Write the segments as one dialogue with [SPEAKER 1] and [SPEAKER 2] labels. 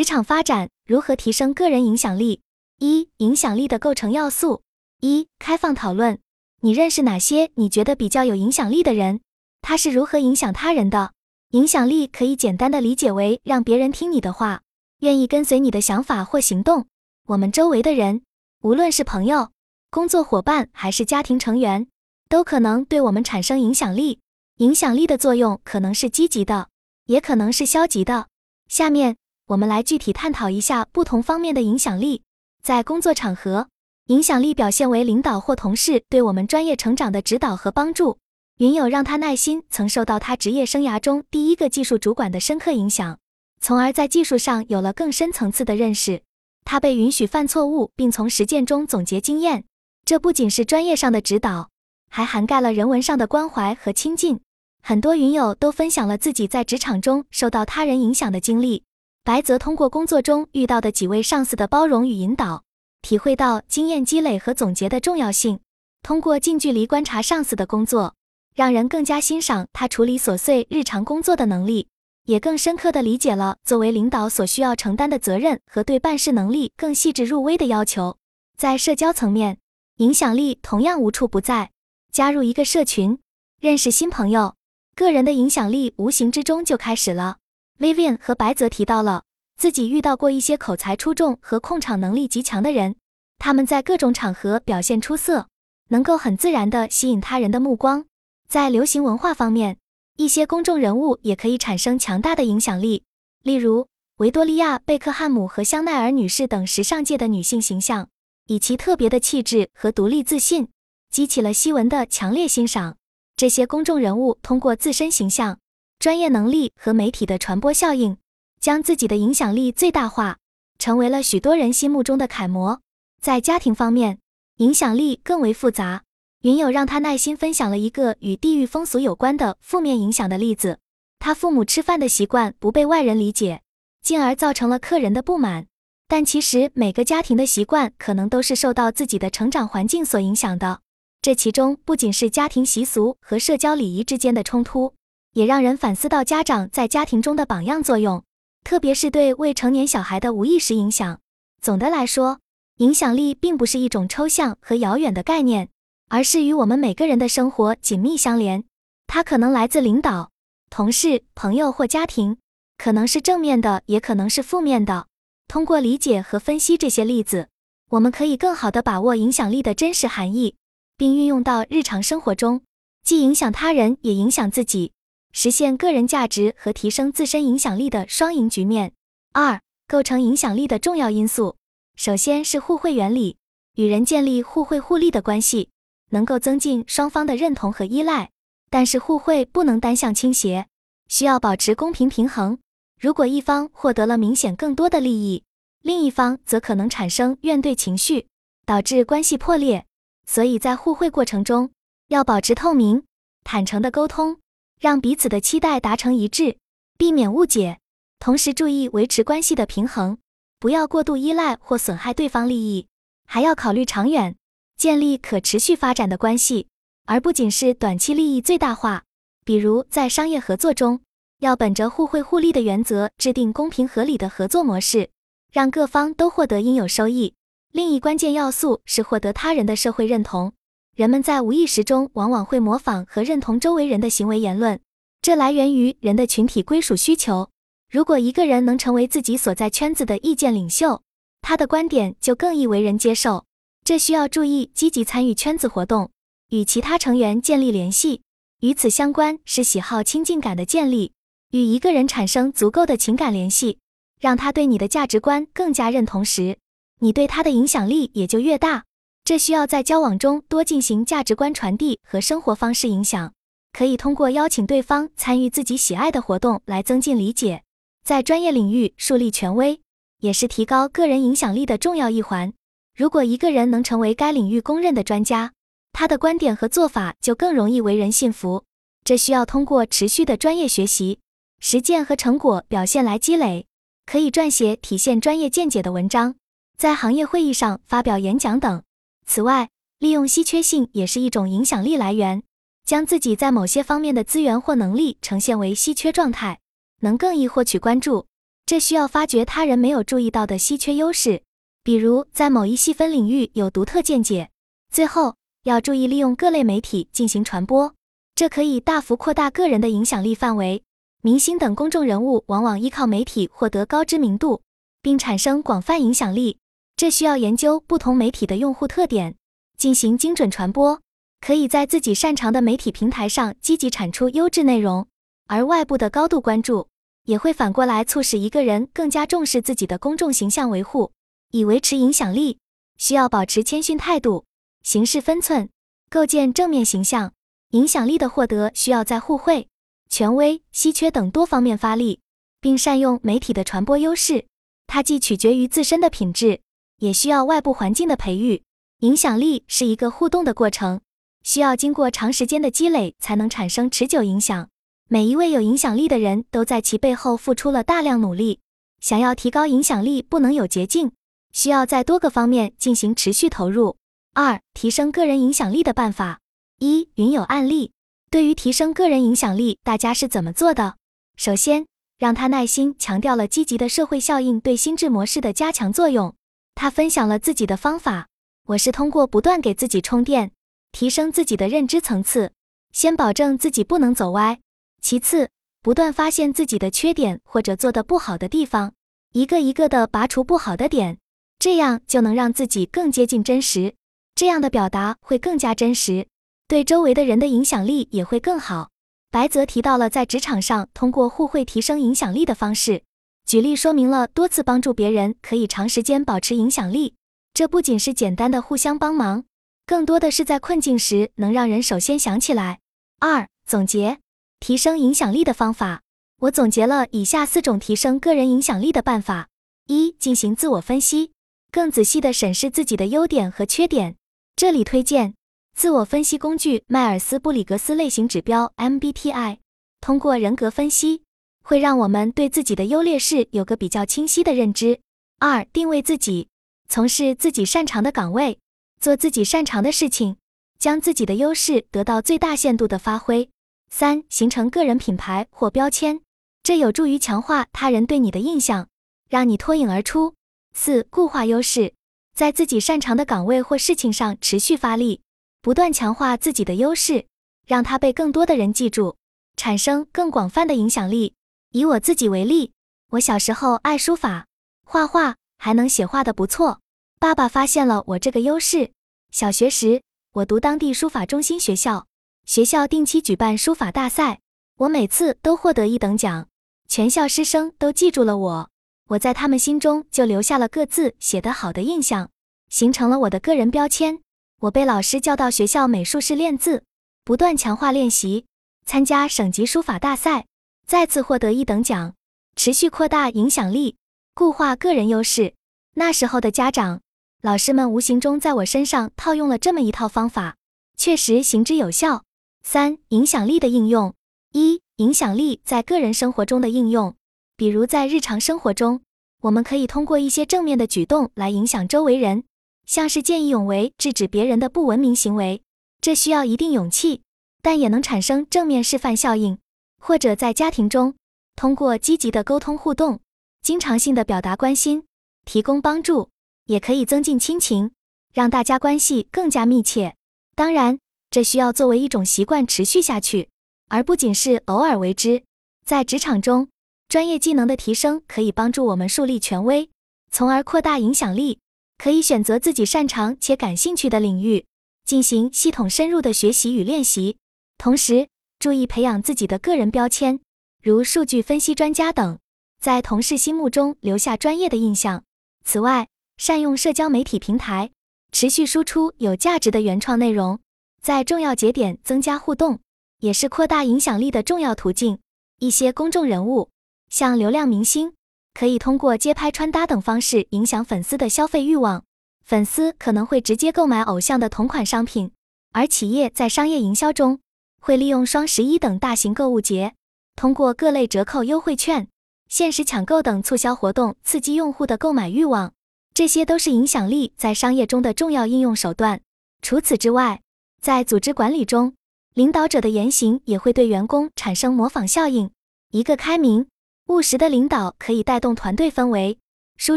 [SPEAKER 1] 职场发展如何提升个人影响力？一、影响力的构成要素。一、开放讨论。你认识哪些你觉得比较有影响力的人？他是如何影响他人的？影响力可以简单的理解为让别人听你的话，愿意跟随你的想法或行动。我们周围的人，无论是朋友、工作伙伴还是家庭成员，都可能对我们产生影响力。影响力的作用可能是积极的，也可能是消极的。下面。我们来具体探讨一下不同方面的影响力。在工作场合，影响力表现为领导或同事对我们专业成长的指导和帮助。云友让他耐心曾受到他职业生涯中第一个技术主管的深刻影响，从而在技术上有了更深层次的认识。他被允许犯错误，并从实践中总结经验。这不仅是专业上的指导，还涵盖了人文上的关怀和亲近。很多云友都分享了自己在职场中受到他人影响的经历。白泽通过工作中遇到的几位上司的包容与引导，体会到经验积累和总结的重要性。通过近距离观察上司的工作，让人更加欣赏他处理琐碎日常工作的能力，也更深刻地理解了作为领导所需要承担的责任和对办事能力更细致入微的要求。在社交层面，影响力同样无处不在。加入一个社群，认识新朋友，个人的影响力无形之中就开始了。Vivian 和白泽提到了自己遇到过一些口才出众和控场能力极强的人，他们在各种场合表现出色，能够很自然地吸引他人的目光。在流行文化方面，一些公众人物也可以产生强大的影响力，例如维多利亚·贝克汉姆和香奈儿女士等时尚界的女性形象，以其特别的气质和独立自信，激起了西文的强烈欣赏。这些公众人物通过自身形象。专业能力和媒体的传播效应，将自己的影响力最大化，成为了许多人心目中的楷模。在家庭方面，影响力更为复杂。云友让他耐心分享了一个与地域风俗有关的负面影响的例子：他父母吃饭的习惯不被外人理解，进而造成了客人的不满。但其实每个家庭的习惯可能都是受到自己的成长环境所影响的，这其中不仅是家庭习俗和社交礼仪之间的冲突。也让人反思到家长在家庭中的榜样作用，特别是对未成年小孩的无意识影响。总的来说，影响力并不是一种抽象和遥远的概念，而是与我们每个人的生活紧密相连。它可能来自领导、同事、朋友或家庭，可能是正面的，也可能是负面的。通过理解和分析这些例子，我们可以更好地把握影响力的真实含义，并运用到日常生活中，既影响他人，也影响自己。实现个人价值和提升自身影响力的双赢局面。二、构成影响力的重要因素，首先是互惠原理，与人建立互惠互利的关系，能够增进双方的认同和依赖。但是互惠不能单向倾斜，需要保持公平平衡。如果一方获得了明显更多的利益，另一方则可能产生怨怼情绪，导致关系破裂。所以在互惠过程中，要保持透明、坦诚的沟通。让彼此的期待达成一致，避免误解，同时注意维持关系的平衡，不要过度依赖或损害对方利益，还要考虑长远，建立可持续发展的关系，而不仅是短期利益最大化。比如在商业合作中，要本着互惠互利的原则，制定公平合理的合作模式，让各方都获得应有收益。另一关键要素是获得他人的社会认同。人们在无意识中往往会模仿和认同周围人的行为言论，这来源于人的群体归属需求。如果一个人能成为自己所在圈子的意见领袖，他的观点就更易为人接受。这需要注意积极参与圈子活动，与其他成员建立联系。与此相关是喜好亲近感的建立，与一个人产生足够的情感联系，让他对你的价值观更加认同时，你对他的影响力也就越大。这需要在交往中多进行价值观传递和生活方式影响，可以通过邀请对方参与自己喜爱的活动来增进理解。在专业领域树立权威，也是提高个人影响力的重要一环。如果一个人能成为该领域公认的专家，他的观点和做法就更容易为人信服。这需要通过持续的专业学习、实践和成果表现来积累。可以撰写体现专业见解的文章，在行业会议上发表演讲等。此外，利用稀缺性也是一种影响力来源。将自己在某些方面的资源或能力呈现为稀缺状态，能更易获取关注。这需要发掘他人没有注意到的稀缺优势，比如在某一细分领域有独特见解。最后，要注意利用各类媒体进行传播，这可以大幅扩大个人的影响力范围。明星等公众人物往往依靠媒体获得高知名度，并产生广泛影响力。这需要研究不同媒体的用户特点，进行精准传播。可以在自己擅长的媒体平台上积极产出优质内容，而外部的高度关注也会反过来促使一个人更加重视自己的公众形象维护。以维持影响力，需要保持谦逊态度，行事分寸，构建正面形象。影响力的获得需要在互惠、权威、稀缺等多方面发力，并善用媒体的传播优势。它既取决于自身的品质，也需要外部环境的培育。影响力是一个互动的过程。需要经过长时间的积累才能产生持久影响。每一位有影响力的人都在其背后付出了大量努力。想要提高影响力，不能有捷径，需要在多个方面进行持续投入。二、提升个人影响力的办法：一、云有案例。对于提升个人影响力，大家是怎么做的？首先，让他耐心强调了积极的社会效应对心智模式的加强作用。他分享了自己的方法：我是通过不断给自己充电。提升自己的认知层次，先保证自己不能走歪。其次，不断发现自己的缺点或者做的不好的地方，一个一个的拔除不好的点，这样就能让自己更接近真实。这样的表达会更加真实，对周围的人的影响力也会更好。白泽提到了在职场上通过互惠提升影响力的方式，举例说明了多次帮助别人可以长时间保持影响力。这不仅是简单的互相帮忙。更多的是在困境时能让人首先想起来。二、总结提升影响力的方法，我总结了以下四种提升个人影响力的办法：一、进行自我分析，更仔细地审视自己的优点和缺点。这里推荐自我分析工具迈尔斯布里格斯类型指标 MBTI，通过人格分析，会让我们对自己的优劣势有个比较清晰的认知。二、定位自己，从事自己擅长的岗位。做自己擅长的事情，将自己的优势得到最大限度的发挥。三、形成个人品牌或标签，这有助于强化他人对你的印象，让你脱颖而出。四、固化优势，在自己擅长的岗位或事情上持续发力，不断强化自己的优势，让它被更多的人记住，产生更广泛的影响力。以我自己为例，我小时候爱书法、画画，还能写画的不错。爸爸发现了我这个优势。小学时，我读当地书法中心学校，学校定期举办书法大赛，我每次都获得一等奖，全校师生都记住了我，我在他们心中就留下了各字写得好的印象，形成了我的个人标签。我被老师叫到学校美术室练字，不断强化练习，参加省级书法大赛，再次获得一等奖，持续扩大影响力，固化个人优势。那时候的家长。老师们无形中在我身上套用了这么一套方法，确实行之有效。三、影响力的应用：一、影响力在个人生活中的应用，比如在日常生活中，我们可以通过一些正面的举动来影响周围人，像是见义勇为，制止别人的不文明行为，这需要一定勇气，但也能产生正面示范效应。或者在家庭中，通过积极的沟通互动，经常性的表达关心，提供帮助。也可以增进亲情，让大家关系更加密切。当然，这需要作为一种习惯持续下去，而不仅是偶尔为之。在职场中，专业技能的提升可以帮助我们树立权威，从而扩大影响力。可以选择自己擅长且感兴趣的领域，进行系统深入的学习与练习。同时，注意培养自己的个人标签，如数据分析专家等，在同事心目中留下专业的印象。此外，善用社交媒体平台，持续输出有价值的原创内容，在重要节点增加互动，也是扩大影响力的重要途径。一些公众人物，像流量明星，可以通过街拍、穿搭等方式影响粉丝的消费欲望，粉丝可能会直接购买偶像的同款商品。而企业在商业营销中，会利用双十一等大型购物节，通过各类折扣优惠券、限时抢购等促销活动，刺激用户的购买欲望。这些都是影响力在商业中的重要应用手段。除此之外，在组织管理中，领导者的言行也会对员工产生模仿效应。一个开明、务实的领导可以带动团队氛围，输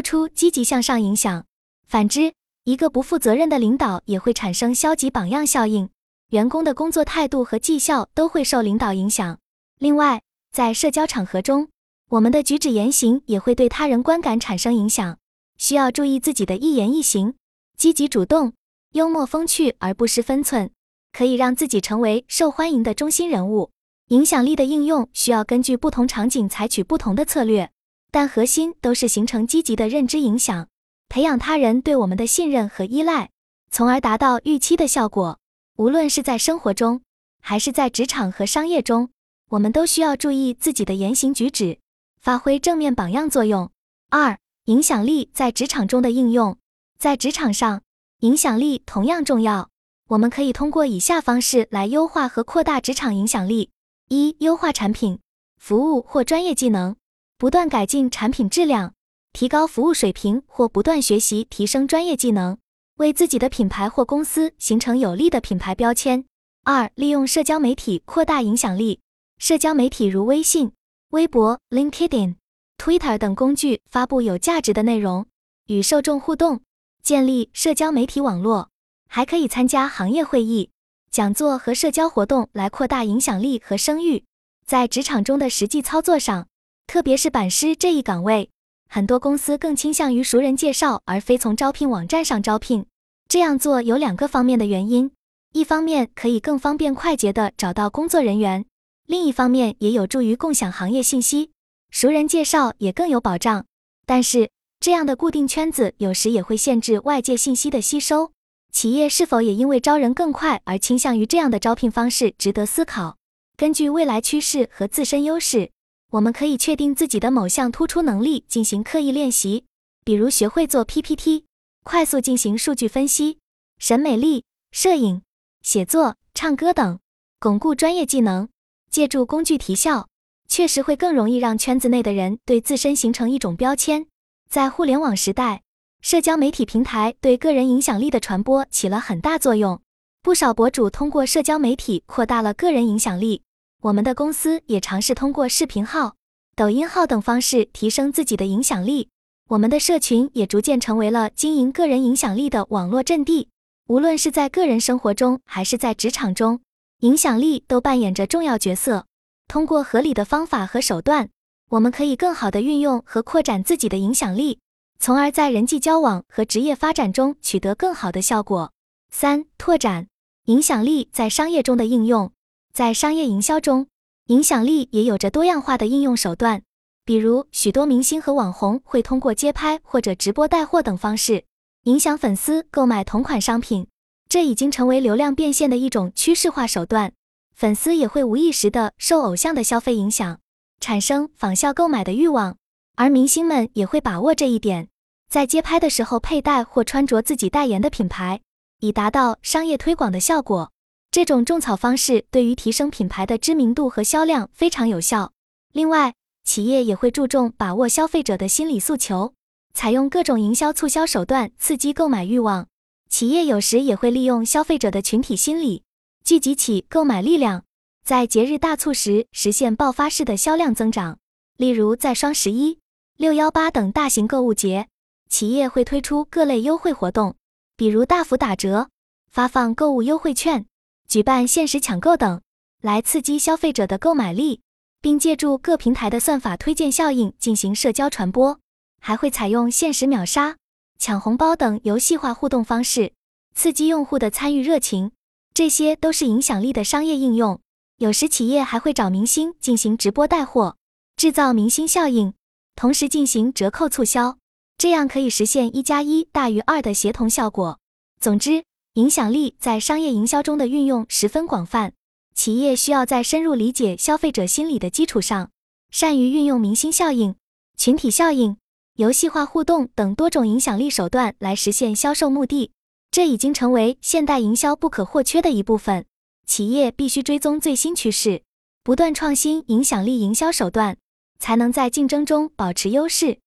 [SPEAKER 1] 出积极向上影响。反之，一个不负责任的领导也会产生消极榜样效应，员工的工作态度和绩效都会受领导影响。另外，在社交场合中，我们的举止言行也会对他人观感产生影响，需要注意自己的一言一行，积极主动、幽默风趣而不失分寸，可以让自己成为受欢迎的中心人物。影响力的应用需要根据不同场景采取不同的策略，但核心都是形成积极的认知影响，培养他人对我们的信任和依赖，从而达到预期的效果。无论是在生活中，还是在职场和商业中，我们都需要注意自己的言行举止，发挥正面榜样作用。二、影响力在职场中的应用，在职场上，影响力同样重要。我们可以通过以下方式来优化和扩大职场影响力。一、优化产品、服务或专业技能，不断改进产品质量，提高服务水平或不断学习提升专业技能，为自己的品牌或公司形成有力的品牌标签。二、利用社交媒体扩大影响力，社交媒体如微信、微博、LinkedIn、Twitter 等工具发布有价值的内容，与受众互动，建立社交媒体网络，还可以参加行业会议。讲座和社交活动来扩大影响力和声誉。在职场中的实际操作上，特别是版师这一岗位，很多公司更倾向于熟人介绍，而非从招聘网站上招聘。这样做有两个方面的原因：一方面可以更方便快捷地找到工作人员；另一方面也有助于共享行业信息。熟人介绍也更有保障，但是这样的固定圈子有时也会限制外界信息的吸收。企业是否也因为招人更快而倾向于这样的招聘方式，值得思考。根据未来趋势和自身优势，我们可以确定自己的某项突出能力进行刻意练习，比如学会做 PPT，快速进行数据分析；审美力、摄影、写作、唱歌等，巩固专业技能。借助工具提效，确实会更容易让圈子内的人对自身形成一种标签。在互联网时代。社交媒体平台对个人影响力的传播起了很大作用，不少博主通过社交媒体扩大了个人影响力。我们的公司也尝试通过视频号、抖音号等方式提升自己的影响力。我们的社群也逐渐成为了经营个人影响力的网络阵地。无论是在个人生活中还是在职场中，影响力都扮演着重要角色。通过合理的方法和手段，我们可以更好地运用和扩展自己的影响力。从而在人际交往和职业发展中取得更好的效果。三、拓展影响力在商业中的应用。在商业营销中，影响力也有着多样化的应用手段。比如，许多明星和网红会通过街拍或者直播带货等方式，影响粉丝购买同款商品。这已经成为流量变现的一种趋势化手段。粉丝也会无意识地受偶像的消费影响，产生仿效购买的欲望。而明星们也会把握这一点，在街拍的时候佩戴或穿着自己代言的品牌，以达到商业推广的效果。这种种草方式对于提升品牌的知名度和销量非常有效。另外，企业也会注重把握消费者的心理诉求，采用各种营销促销手段刺激购买欲望。企业有时也会利用消费者的群体心理，聚集起购买力量，在节日大促时实现爆发式的销量增长。例如，在双十一。六幺八等大型购物节，企业会推出各类优惠活动，比如大幅打折、发放购物优惠券、举办限时抢购等，来刺激消费者的购买力，并借助各平台的算法推荐效应进行社交传播。还会采用限时秒杀、抢红包等游戏化互动方式，刺激用户的参与热情。这些都是影响力的商业应用。有时企业还会找明星进行直播带货，制造明星效应。同时进行折扣促销，这样可以实现一加一大于二的协同效果。总之，影响力在商业营销中的运用十分广泛。企业需要在深入理解消费者心理的基础上，善于运用明星效应、群体效应、游戏化互动等多种影响力手段来实现销售目的。这已经成为现代营销不可或缺的一部分。企业必须追踪最新趋势，不断创新影响力营销手段。才能在竞争中保持优势。